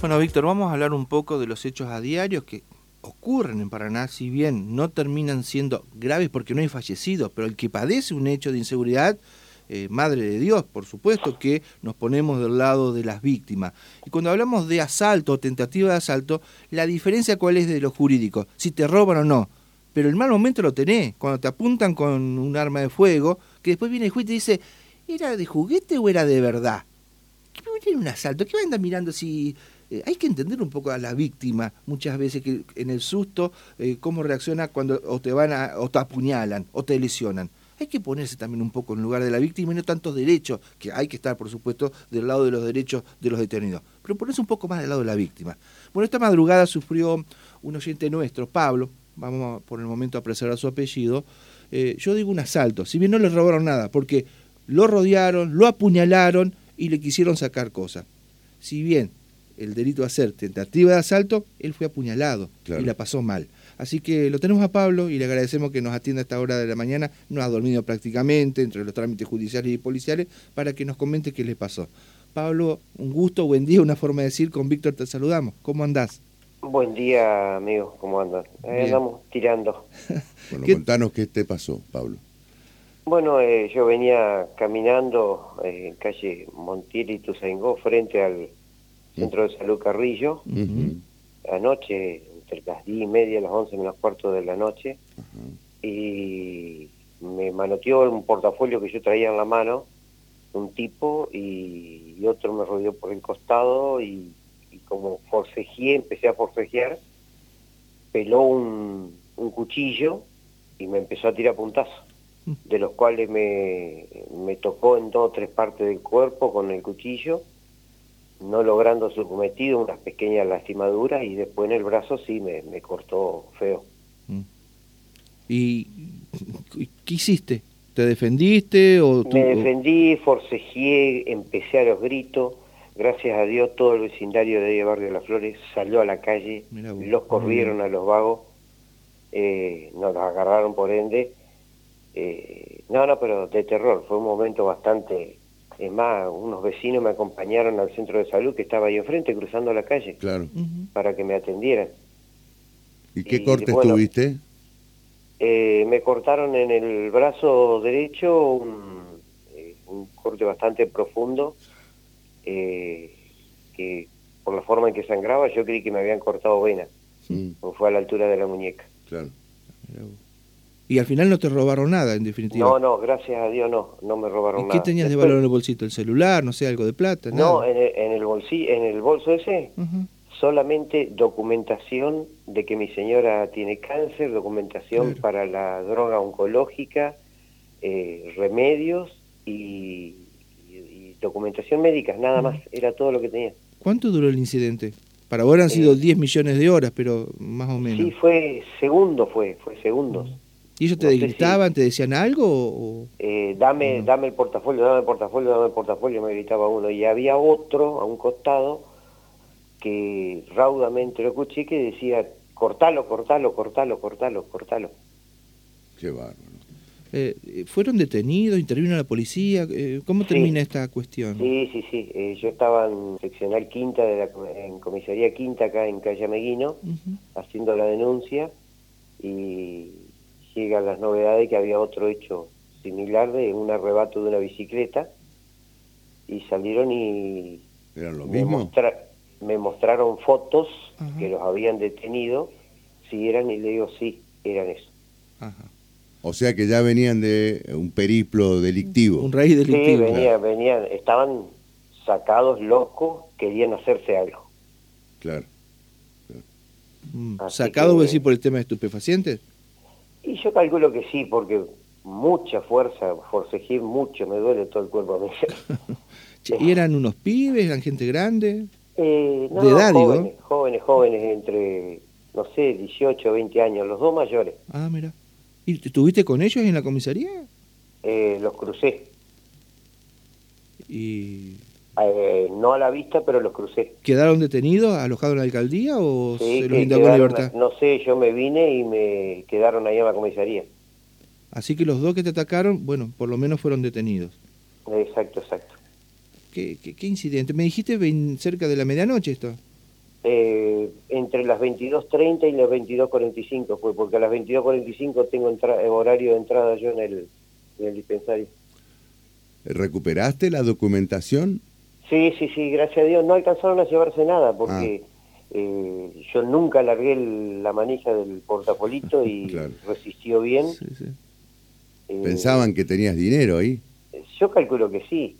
Bueno, Víctor, vamos a hablar un poco de los hechos a diarios que ocurren en Paraná, si bien no terminan siendo graves porque no hay fallecidos, pero el que padece un hecho de inseguridad, eh, madre de Dios, por supuesto que nos ponemos del lado de las víctimas. Y cuando hablamos de asalto o tentativa de asalto, la diferencia cuál es de lo jurídico, si te roban o no. Pero el mal momento lo tenés, cuando te apuntan con un arma de fuego, que después viene el juez y te dice, ¿era de juguete o era de verdad? ¿Qué viene un asalto? ¿Qué va a andar mirando si eh, hay que entender un poco a la víctima muchas veces que en el susto eh, cómo reacciona cuando o te van a, o te apuñalan o te lesionan. Hay que ponerse también un poco en lugar de la víctima y no tantos derechos, que hay que estar, por supuesto, del lado de los derechos de los detenidos, pero ponerse un poco más del lado de la víctima. Bueno, esta madrugada sufrió un oyente nuestro, Pablo, vamos por el momento a preservar su apellido, eh, yo digo un asalto, si bien no le robaron nada, porque lo rodearon, lo apuñalaron y le quisieron sacar cosas. Si bien el delito de hacer tentativa de asalto, él fue apuñalado y la pasó mal. Así que lo tenemos a Pablo y le agradecemos que nos atienda a esta hora de la mañana. No ha dormido prácticamente entre los trámites judiciales y policiales para que nos comente qué le pasó. Pablo, un gusto, buen día, una forma de decir, con Víctor te saludamos. ¿Cómo andás? Buen día, amigos, ¿cómo andan? Ahí andamos tirando. bueno, contanos qué te pasó, Pablo. Bueno, eh, yo venía caminando en calle Montiel y Tuzaingó frente al Centro de Salud Carrillo. Anoche, entre las 10 y media, las 11 menos cuarto de la noche. Y me manoteó un portafolio que yo traía en la mano, un tipo, y, otro me rodeó por el costado y, como forcejeé, empecé a forcejear, peló un, cuchillo y me empezó a tirar puntazos, de los cuales me, me tocó en dos o tres partes del cuerpo con el cuchillo no logrando su cometido, unas pequeñas lastimaduras y después en el brazo sí me, cortó feo. Mm. ¿Y qué hiciste? ¿Te defendiste? O me defendí, forcejeé, empecé a los gritos. Gracias a Dios todo el vecindario de Barrio de las Flores salió a la calle, los corrieron a los vagos, eh, nos los agarraron por ende. Eh, no, no, pero de terror, fue un momento bastante es más, unos vecinos me acompañaron al centro de salud que estaba ahí enfrente, cruzando la calle, claro. para que me atendieran. ¿Y qué cortes tuviste? Eh, me cortaron en el brazo derecho un, eh, corte bastante profundo, eh, que por la forma en que sangraba yo creí que me habían cortado vena, fue a la altura de la muñeca. Claro. Y al final no te robaron nada, en definitiva. No, no, gracias a Dios no, no me robaron ¿Y nada. ¿Qué tenías de valor en el bolsito? ¿El celular? No sé, algo de plata? No, en el, en el, en el bolso ese, solamente documentación de que mi señora tiene cáncer, documentación para la droga oncológica, eh, remedios y, documentación médica, nada más, era todo lo que tenía. ¿Cuánto duró el incidente? Para ahora han sido 10 eh, millones de horas, pero más o menos. Sí, fue segundo, fue, fue segundos. ¿Y ellos te gritaban, te decían algo? O... Eh, dame, dame el portafolio, dame el portafolio, dame el portafolio, me gritaba uno. Y había otro a un costado que raudamente lo escuché que decía, cortalo, cortalo, cortalo, cortalo, cortalo. Qué bárbaro. Eh, ¿Fueron detenidos? ¿Intervino la policía? Eh, ¿Cómo termina esta cuestión? Sí, sí, sí. yo estaba en seccional quinta, de la, en comisaría quinta acá en Calle Meguino, haciendo la denuncia y llegan las novedades que había otro hecho similar de un arrebato de una bicicleta y salieron y ¿Eran lo me, me mostraron fotos que los habían detenido, si eran y le digo sí, eran eso. O sea que ya venían de un periplo delictivo. Un raíz delictivo. Sí, venían, venían, estaban sacados locos, querían hacerse algo. Claro. Mm. ¿Sacado decir por el tema de estupefacientes? Y yo calculo que sí, porque mucha fuerza, forcejé mucho, me duele todo el cuerpo a mí. ¿Y eran unos pibes, eran gente grande? Eh, no, ¿De edad, jóvenes, digo? jóvenes, jóvenes, entre, no sé, 18 o 20 años, los dos mayores. Ah, mira. ¿Y estuviste con ellos en la comisaría? Eh, los crucé. ¿Y eh, no a la vista, pero los crucé. ¿Quedaron detenidos, alojados en la alcaldía o se los indagó en libertad? No sé, yo me vine y me quedaron ahí en la comisaría. Así que los dos que te atacaron, bueno, por lo menos fueron detenidos. Exacto, exacto. ¿Qué, qué, incidente? Me dijiste cerca de la medianoche esto. Eh, entre las 22.30 y las 22.45 fue, porque a las 22.45 tengo eh, horario de entrada yo en el, en el dispensario. ¿Recuperaste la documentación? Sí, sí, sí, gracias a Dios. No alcanzaron a llevarse nada porque ah. eh, yo nunca largué la manija del portafolito y resistió bien. ¿Pensaban que tenías dinero ahí? Yo calculo que sí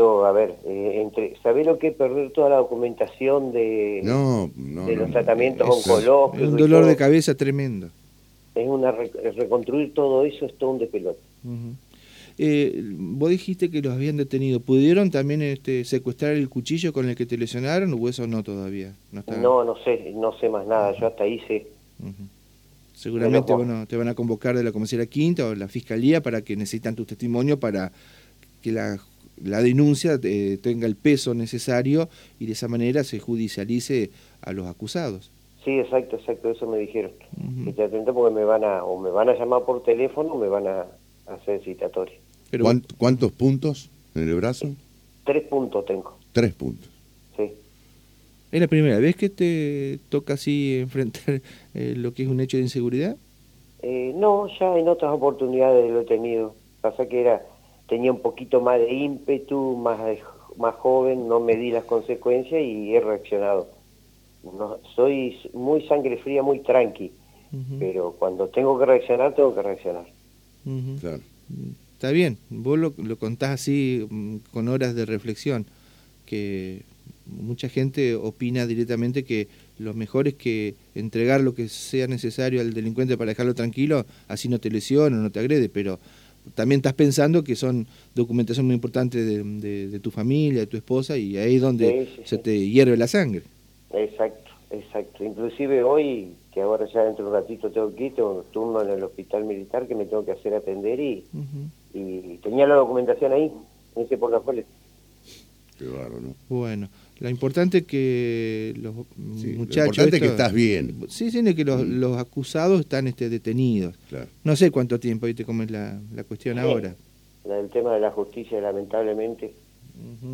a ver, eh, entre, ¿sabés lo que es perder toda la documentación de, de los tratamientos oncológicos? Es un dolor de cabeza tremendo. Es una reconstruir todo eso es todo un despelote. Eh, vos dijiste que los habían detenido. ¿Pudieron también este, secuestrar el cuchillo con el que te lesionaron o eso no todavía? No, no, sé, no sé más nada. Yo hasta ahí sé. Seguramente bueno, te van a convocar de la comisaría quinta o la fiscalía para que necesitan tu testimonio para que la la denuncia eh, tenga el peso necesario y de esa manera se judicialice a los acusados. Sí, exacto, exacto, eso me dijeron. Uh atento porque me van a, o me van a llamar por teléfono o me van a, hacer citatorio. Pero, ¿Cuántos puntos en el brazo? Tres puntos tengo. Tres puntos. Sí. ¿Es la primera vez que te toca así enfrentar eh, lo que es un hecho de inseguridad? Eh, no, ya en otras oportunidades lo he tenido. Pasa que era tenía un poquito más de ímpetu, más, más joven, no me di las consecuencias y he reaccionado. No, soy muy sangre fría, muy tranqui, pero cuando tengo que reaccionar, tengo que reaccionar. Está bien, vos lo, lo, contás así mm, con horas de reflexión, que mucha gente opina directamente que lo mejor es que entregar lo que sea necesario al delincuente para dejarlo tranquilo, así no te lesiona, no te agrede, pero también estás pensando que son documentación muy importante de, tu familia, de tu esposa, y ahí es donde se te hierve la sangre. Exacto, exacto. Inclusive hoy, que ahora ya dentro de un ratito tengo que ir, tengo un turno en el hospital militar que me tengo que hacer atender y, y tenía la documentación ahí, en ese portafolio. Qué bárbaro, ¿no? Bueno. Lo importante es que los muchachos... Lo importante es que estás bien. Sí, sí, que los, mm. los acusados están este, detenidos. No sé cuánto tiempo, ¿viste cómo es la, la cuestión ahora? El tema de la justicia, lamentablemente,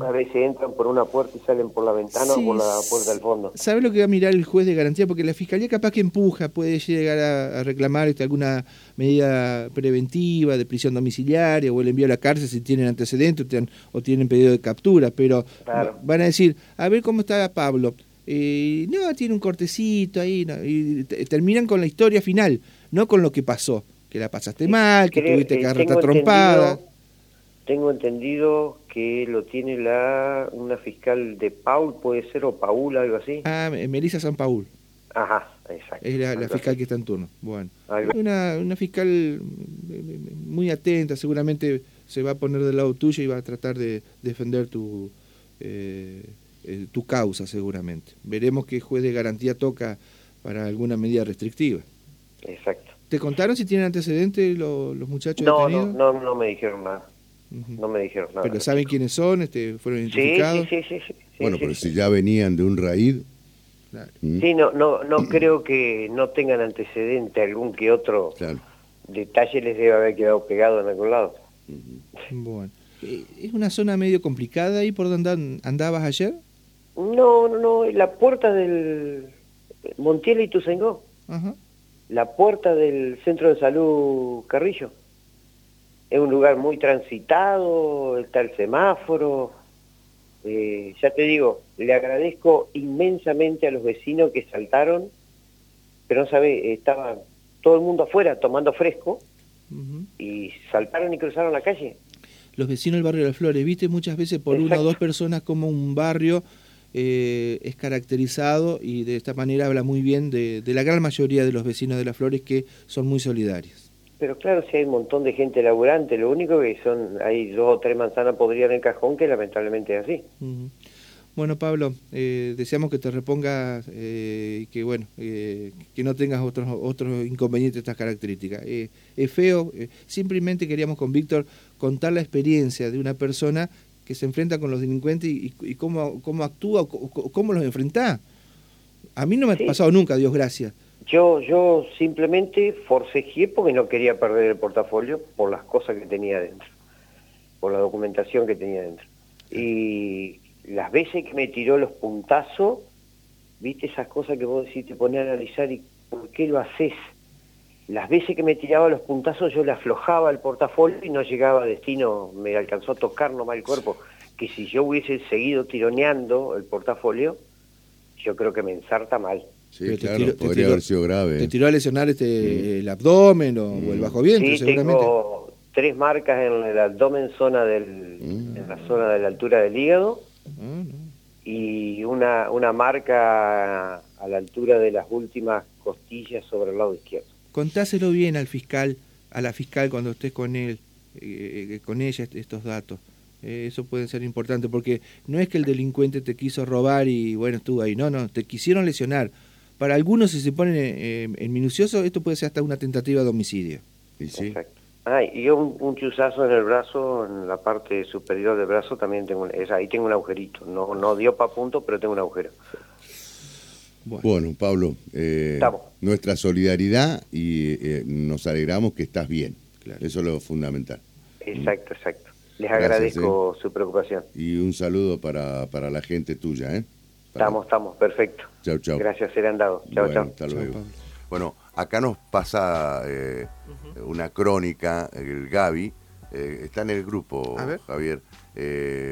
a veces entran por una puerta y salen por la ventana o por la puerta del fondo. ¿Sabe lo que va a mirar el juez de garantía? Porque la fiscalía capaz que empuja, puede llegar a, reclamar este, alguna medida preventiva de prisión domiciliaria o el envío a la cárcel si tienen antecedentes o tienen pedido de captura, pero van a decir, a ver cómo está Pablo. Eh, no, tiene un cortecito ahí, y terminan con la historia final, no con lo que pasó, que la pasaste mal, que tuviste que agarrar trompada. Tengo entendido que lo tiene la una fiscal de Paul, puede ser, o Paul, algo así. Ah, Melissa San Paul. Ajá, exacto. Es la, fiscal que está en turno. Bueno, una, una fiscal muy atenta, seguramente se va a poner del lado tuyo y va a tratar de defender tu, eh, eh, tu causa, seguramente. Veremos qué juez de garantía toca para alguna medida restrictiva. Exacto. ¿Te contaron si tienen antecedentes los, los muchachos no, detenidos? No, no, no me dijeron nada. No me dijeron nada. ¿Pero saben quiénes son? Este, ¿Fueron identificados? Sí, sí, sí. bueno, pero si ya venían de un raíz... ¿Mm? Sí, no, no, no creo que no tengan antecedente algún que otro detalle les debe haber quedado pegado en algún lado. Bueno. Eh, ¿Es una zona medio complicada ahí por donde andabas ayer? No, no, no, la puerta del Montiel y Tuzengó. La puerta del Centro de Salud Carrillo es un lugar muy transitado, está el semáforo. Eh, ya te digo, le agradezco inmensamente a los vecinos que saltaron, pero no sabe, estaba todo el mundo afuera tomando fresco y saltaron y cruzaron la calle. Los vecinos del barrio de las Flores, viste muchas veces por una o dos personas como un barrio eh, es caracterizado y de esta manera habla muy bien de, de la gran mayoría de los vecinos de las Flores que son muy solidarios. Pero claro, si hay un montón de gente laburante, lo único que son, hay dos o tres manzanas podrían en el cajón, que lamentablemente es así. Bueno, Pablo, eh, deseamos que te repongas eh, y que, bueno, eh, que no tengas otros, otros inconvenientes de estas características. es feo, simplemente queríamos con Víctor contar la experiencia de una persona que se enfrenta con los delincuentes y, cómo, cómo actúa, cómo los enfrenta. A mí no me ha pasado nunca, Dios gracias. Yo, yo simplemente forcejeé porque no quería perder el portafolio por las cosas que tenía dentro, por la documentación que tenía dentro. Y las veces que me tiró los puntazos, viste esas cosas que vos decís, te pones a analizar y por qué lo haces. Las veces que me tiraba los puntazos yo le aflojaba el portafolio y no llegaba a destino, me alcanzó a tocar nomás el cuerpo. Que si yo hubiese seguido tironeando el portafolio, yo creo que me ensarta mal. Sí, Pero te claro, tiró- te podría tiró- haber sido grave. ¿Te tiró a lesionar este, el abdomen o, o el bajo vientre, Sí, seguramente? tengo tres marcas en el abdomen, zona del, Mm. en la zona de la altura del hígado, no. y una, una marca a la altura de las últimas costillas sobre el lado izquierdo. Contáselo bien al fiscal, a la fiscal cuando estés con él, eh, eh, con ella est- estos datos. Eh, eso puede ser importante porque no es que el delincuente te quiso robar y bueno, estuvo ahí. No, no, te quisieron lesionar. Para algunos, si se ponen eh, en minucioso, esto puede ser hasta una tentativa de homicidio. Y sí. Exacto. Ah, y yo un, un chuzazo en el brazo, en la parte superior del brazo también tengo, un- es, ahí tengo un agujerito. No, no dio pa' punto, pero tengo un agujero. Bueno, Bueno, Pablo, eh, nuestra solidaridad y eh, nos alegramos que estás bien. Claro. Eso es lo fundamental. Exacto, exacto. Les Gracias, agradezco su preocupación. Y un saludo para, para la gente tuya, ¿eh? Estamos, estamos, perfecto. Chau, chau. Gracias, serán dado. Chao, Bueno, chao. hasta luego. Bueno, acá nos pasa eh, una crónica, el Gaby, eh, está en el grupo, A ver. Javier, eh,